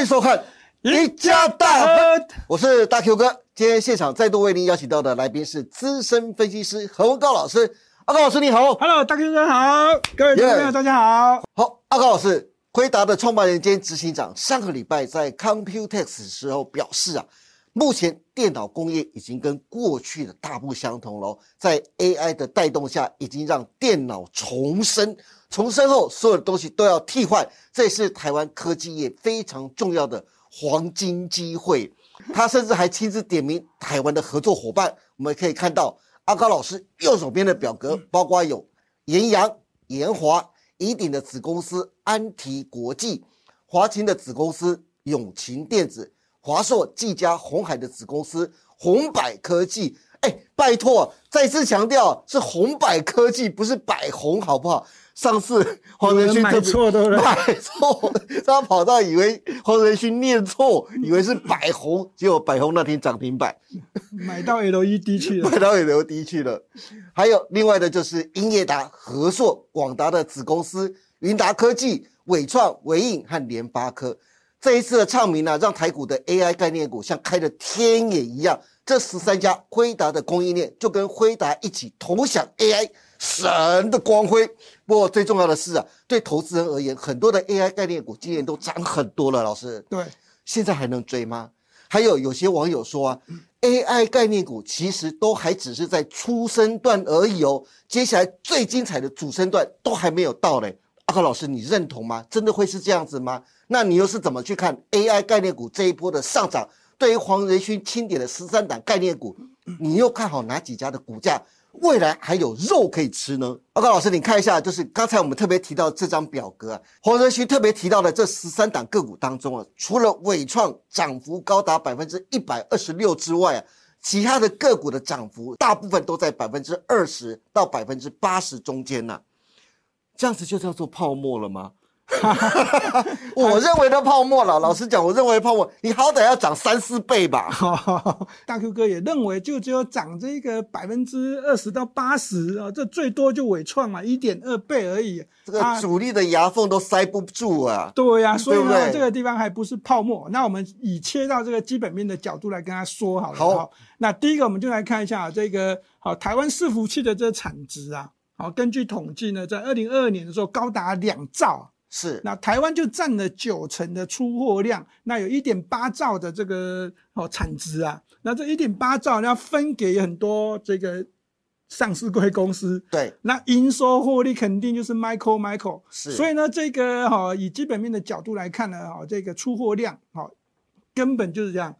欢迎收看《一家大亨》，我是大 Q 哥。今天现场再度为您邀请到的来宾是资深分析师何文高老师。阿高老师你好，Hello，大 Q 哥好，各位朋友大家好。好，阿高老师，辉达的创办人兼执行长上个礼拜在 Computex 时候表示啊，目前电脑工业已经跟过去的大不相同了，在 AI 的带动下，已经让电脑重生。重生后，所有的东西都要替换，这也是台湾科技业非常重要的黄金机会。他甚至还亲自点名台湾的合作伙伴。我们可以看到阿高老师右手边的表格，包括有延阳、延华、宜鼎的子公司安提国际、华勤的子公司永勤电子、华硕、技嘉、红海的子公司红百科技。哎，拜托，再次强调是红百科技，不是百红，好不好？上次黄仁勋买错的买错，他跑到以为黄仁勋念错，以为是百红，结果百红那天涨停板，买到 LED 去了，买到 LED 去了。还有另外的就是英业达、和硕、广达的子公司云达科技、伟创、伟影和联发科。这一次的唱名呢，让台股的 AI 概念股像开了天眼一样。这十三家辉达的供应链就跟辉达一起同享 AI。神的光辉。不过最重要的是啊，对投资人而言，很多的 AI 概念股今年都涨很多了。老师，对，现在还能追吗？还有有些网友说啊，AI 概念股其实都还只是在初升段而已哦，接下来最精彩的主升段都还没有到嘞。阿克老师，你认同吗？真的会是这样子吗？那你又是怎么去看 AI 概念股这一波的上涨？对于黄仁勋钦点的十三档概念股，你又看好哪几家的股价？未来还有肉可以吃呢。阿高老师，你看一下，就是刚才我们特别提到这张表格啊，黄仁勋特别提到的这十三档个股当中啊，除了伟创涨幅高达百分之一百二十六之外啊，其他的个股的涨幅大部分都在百分之二十到百分之八十中间呢。这样子就叫做泡沫了吗？我认为的泡沫了，老实讲，我认为泡沫，你好歹要涨三四倍吧。大 Q 哥也认为，就只有涨这个百分之二十到八十啊，这最多就伟创嘛，一点二倍而已。这个主力的牙缝都塞不住啊。对呀，所以呢，这个地方还不是泡沫。那我们以切到这个基本面的角度来跟他说好了。好，那第一个我们就来看一下这个好台湾伺服器的这个产值啊，好，根据统计呢，在二零二二年的时候高达两兆。是，那台湾就占了九成的出货量，那有一点八兆的这个哦产值啊，那这一点八兆要分给很多这个上市贵公司，对，那营收获利肯定就是 Michael Michael，是，所以呢，这个哈以基本面的角度来看呢，哈这个出货量哈根本就是这样。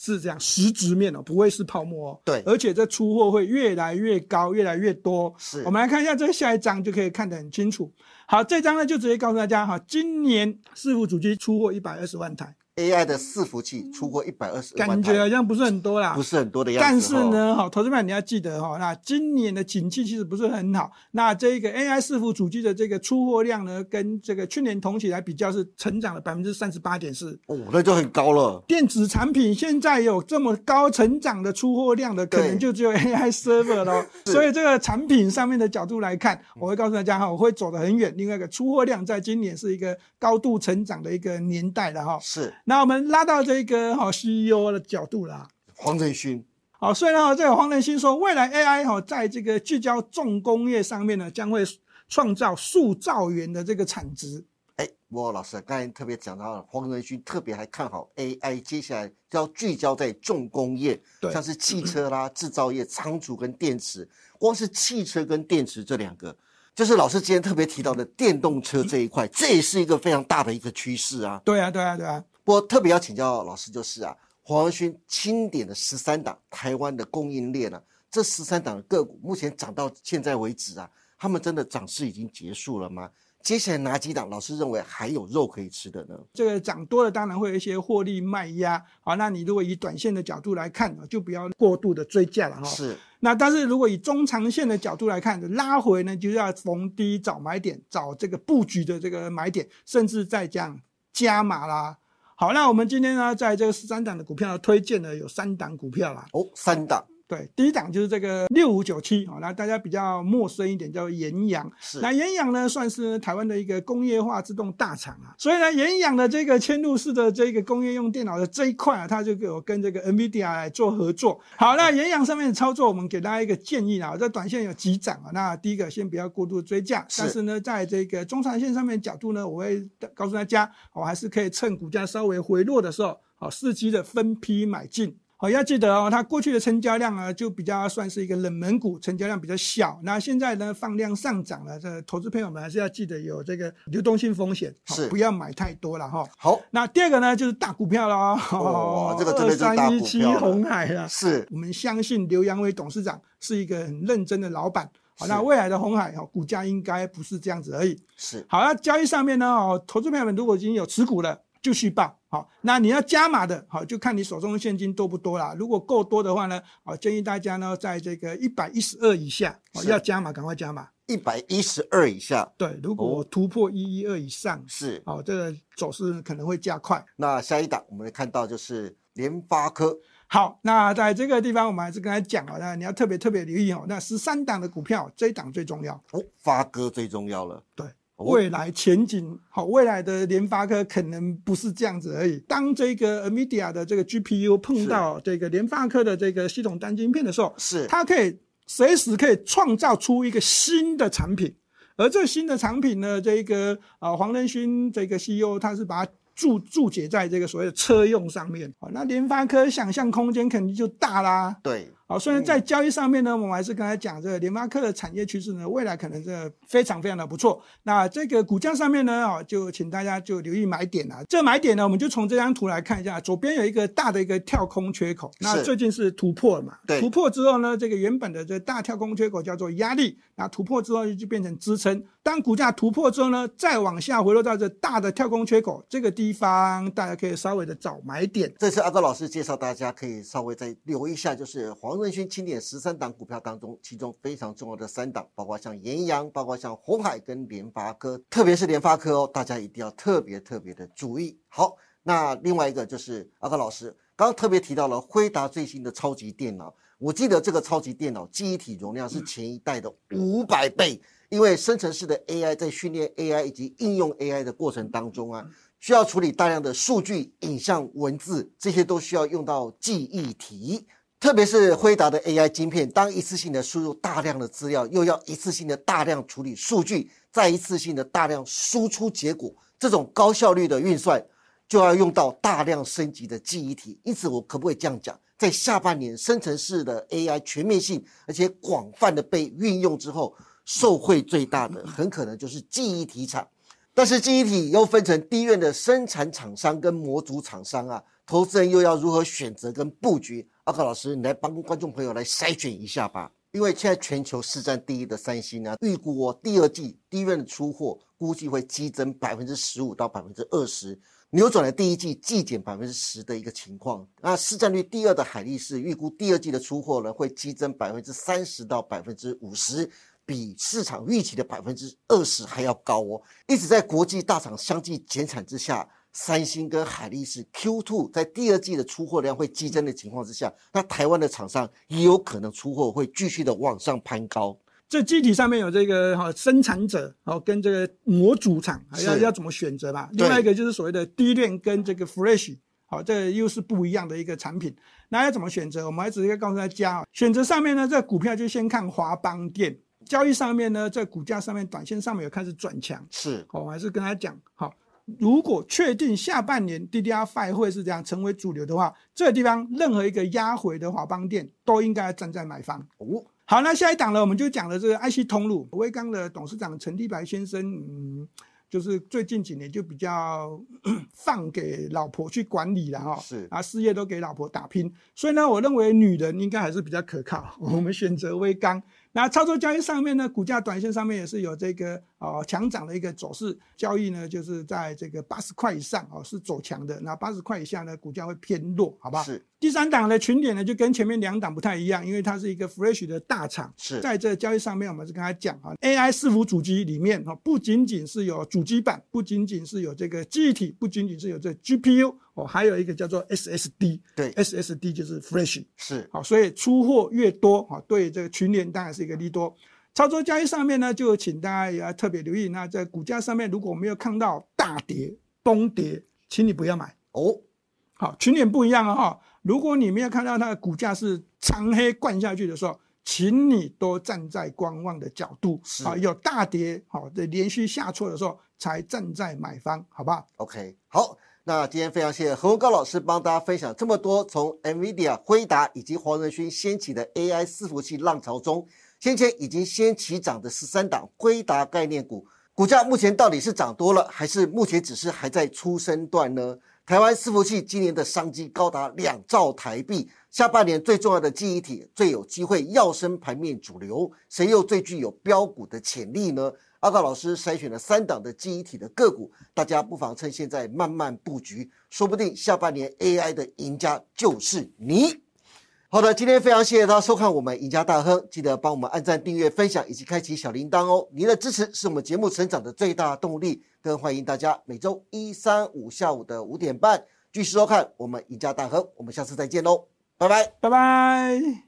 是这样，实质面哦，不会是泡沫哦。对，而且这出货会越来越高，越来越多。是，我们来看一下这下一章就可以看得很清楚。好，这张呢就直接告诉大家哈，今年伺服主机出货一百二十万台。AI 的伺服器出过一百二十万感觉好像不是很多啦，不是很多的样子。但是呢，哈，投资们你要记得哈，那今年的景气其实不是很好。那这个 AI 伺服主机的这个出货量呢，跟这个去年同期来比较是成长了百分之三十八点四。哦，那就很高了。电子产品现在有这么高成长的出货量的，可能就只有 AI server 咯。所以这个产品上面的角度来看，我会告诉大家哈，我会走得很远。另外一个出货量在今年是一个高度成长的一个年代了哈。是。那我们拉到。这个哈 CEO 的角度啦，黄仁勋，好，所以呢，这个黄仁勋说，未来 AI 哈，在这个聚焦重工业上面呢，将会创造数兆元的这个产值。哎，我老师刚才特别讲到了，黄仁勋特别还看好 AI，接下来要聚焦在重工业，像是汽车啦、制造业、仓储跟电池。光是汽车跟电池这两个，就是老师今天特别提到的电动车这一块，这也是一个非常大的一个趋势啊。对啊，对啊，对啊。我特别要请教老师，就是啊，黄文勋钦点的十三档台湾的供应链呢，这十三档的个股目前涨到现在为止啊，他们真的涨势已经结束了吗？接下来哪几档老师认为还有肉可以吃的呢？这个涨多了，当然会有一些获利卖压。好，那你如果以短线的角度来看就不要过度的追价了哈。是。那但是如果以中长线的角度来看，拉回呢，就要逢低找买点，找这个布局的这个买点，甚至再这样加码啦。好，那我们今天呢，在这个十三档的股票推荐呢，有三档股票啦。哦，三档。对，第一档就是这个六五九七啊，那大家比较陌生一点叫延阳。是那延阳呢，算是台湾的一个工业化自动大厂啊，所以呢，延阳的这个嵌入式的这个工业用电脑的这一块啊，它就有跟这个 NVIDIA 来做合作。好，那延阳上面的操作，我们给大家一个建议啊，在短线有几涨啊，那第一个先不要过度追价，是但是呢，在这个中长线上面角度呢，我会告诉大家，我还是可以趁股价稍微回落的时候，好伺机的分批买进。好，要记得哦，它过去的成交量啊，就比较算是一个冷门股，成交量比较小。那现在呢，放量上涨了，这投资朋友们还是要记得有这个流动性风险，好是不要买太多了哈。好，那第二个呢，就是大股票了哇哦，这个真的是大股票了2317红海啊，是我们相信刘扬伟董事长是一个很认真的老板。好，那未来的红海哦，股价应该不是这样子而已。是好，那交易上面呢，哦，投资朋友们如果已经有持股了，就续报。好，那你要加码的，好，就看你手中的现金多不多啦。如果够多的话呢，好，建议大家呢，在这个一百一十二以下，哦要加码，赶快加码。一百一十二以下，对，如果哦突破一一二以上，是。好，这个走势可能会加快。那下一档我们会看到就是联发科，好，那在这个地方，我们还是跟他讲哦，那你要特别特别留意哦。那十三档的股票，这一档最重要。哦，发哥最重要了。对，哦未来前景好，未来的联发科可能不是这样子而已。当这个 NVIDIA 的这个 GPU 碰到这个联发科的这个系统单晶片的时候，是。它可以随时可以创造出一个新的产品，而这新的产品呢，这个呃黄仁勋这个 CEO 他是把它注注解在这个所谓的车用上面，好，那联发科想象空间肯定就大啦。对，好，虽然在交易上面呢，我们还是刚才讲这个联发科的产业趋势呢，未来可能这非常非常的不错。那这个股价上面呢，哦，就请大家就留意买点啊。这买点呢，我们就从这张图来看一下，左边有一个大的一个跳空缺口，那最近是突破了嘛？对突破之后呢，这个原本的这大跳空缺口叫做压力，那突破之后就变成支撑。当股价突破之后呢，再往下回落到这大的跳空缺口这个地方，大家可以稍微的找买点。这次阿高老师介绍，大家可以稍微再留意一下，就是黄仁勋钦点十三档股票当中，其中非常重要的三档，包括像延阳，包括像红海跟联发科，特别是联发科哦，大家一定要特别特别的注意。好，那另外一个就是阿克老师刚刚特别提到了辉达最新的超级电脑，我记得这个超级电脑记忆体容量是前一代的五百倍，因为生成式的 AI 在训练 AI 以及应用 AI 的过程当中啊。需要处理大量的数据、影像、文字，这些都需要用到记忆体。特别是辉达的 AI 晶片，当一次性的输入大量的资料，又要一次性的大量处理数据，再一次性的大量输出结果，这种高效率的运算，就要用到大量升级的记忆体。因此，我可不可以这样讲？在下半年生成式的 AI 全面性而且广泛的被运用之后，受惠最大的很可能就是记忆体厂。但是记忆体又分成低院的生产厂商跟模组厂商啊，投资人又要如何选择跟布局？阿克老师，你来帮观众朋友来筛选一下吧。因为现在全球市占第一的三星啊，预估哦第二季低院的出货估计会激增百分之十五到百分之二十，扭转了第一季季减百分之十的一个情况。那市占率第二的海力士预估第二季的出货呢会激增百分之三十到百分之五十。比市场预期的百分之二十还要高哦！一直在国际大厂相继减产之下，三星跟海力士 Q2 在第二季的出货量会激增的情况之下，那台湾的厂商也有可能出货会继续的往上攀高。这机体上面有这个哈生产者，哦跟这个模组厂要要怎么选择吧？另外一个就是所谓的低链跟这个 fresh，好，这又是不一样的一个产品。那要怎么选择？我们还直接告诉大家，选择上面呢，这股票就先看华邦电。交易上面呢，在股价上面、短线上面有开始转强，是哦，我还是跟他讲，好，如果确定下半年 DDR5 会是这样成为主流的话，这个地方任何一个压回的华邦店都应该站在买方。哦，好，那下一档呢，我们就讲了这个 IC 通路，威刚的董事长陈立白先生，嗯，就是最近几年就比较放给老婆去管理了哈，是。啊，事业都给老婆打拼，所以呢，我认为女人应该还是比较可靠，我们选择威刚。那操作交易上面呢，股价短线上面也是有这个哦强涨的一个走势，交易呢就是在这个八十块以上哦是走强的，那八十块以下呢股价会偏弱，好不好？是第三档的群点呢，就跟前面两档不太一样，因为它是一个 fresh 的大厂。是在这交易上面，我们是跟他讲啊，AI 伺服主机里面哈，不仅仅是有主机板，不仅仅是有这个记忆体，不仅仅是有这 GPU，哦，还有一个叫做 SSD，对，SSD 就是 Flash，是好，所以出货越多，好，对这个群联当然是一个利多。操作交易上面呢，就请大家也要特别留意。那在股价上面，如果没有看到大跌崩跌，请你不要买哦。好，群联不一样啊哈，如果你没有看到它的股价是长黑灌下去的时候，请你多站在观望的角度啊，有大跌好的连续下挫的时候，才站在买方，好不好？OK，好。那今天非常谢谢何文高老师帮大家分享这么多，从 NVIDIA、辉达以及黄仁勋掀起的 AI 伺服器浪潮中，先前已经先起涨的十三档辉达概念股，股价目前到底是涨多了，还是目前只是还在出生段呢？台湾伺服器今年的商机高达两兆台币，下半年最重要的记忆体最有机会要升盘面主流，谁又最具有标股的潜力呢？阿道老师筛选了三档的记忆体的个股，大家不妨趁现在慢慢布局，说不定下半年 AI 的赢家就是你。好的，今天非常谢谢大家收看我们赢家大亨，记得帮我们按赞、订阅、分享以及开启小铃铛哦。您的支持是我们节目成长的最大动力，更欢迎大家每周一、三、五下午的五点半继续收看我们赢家大亨。我们下次再见喽，拜拜，拜拜。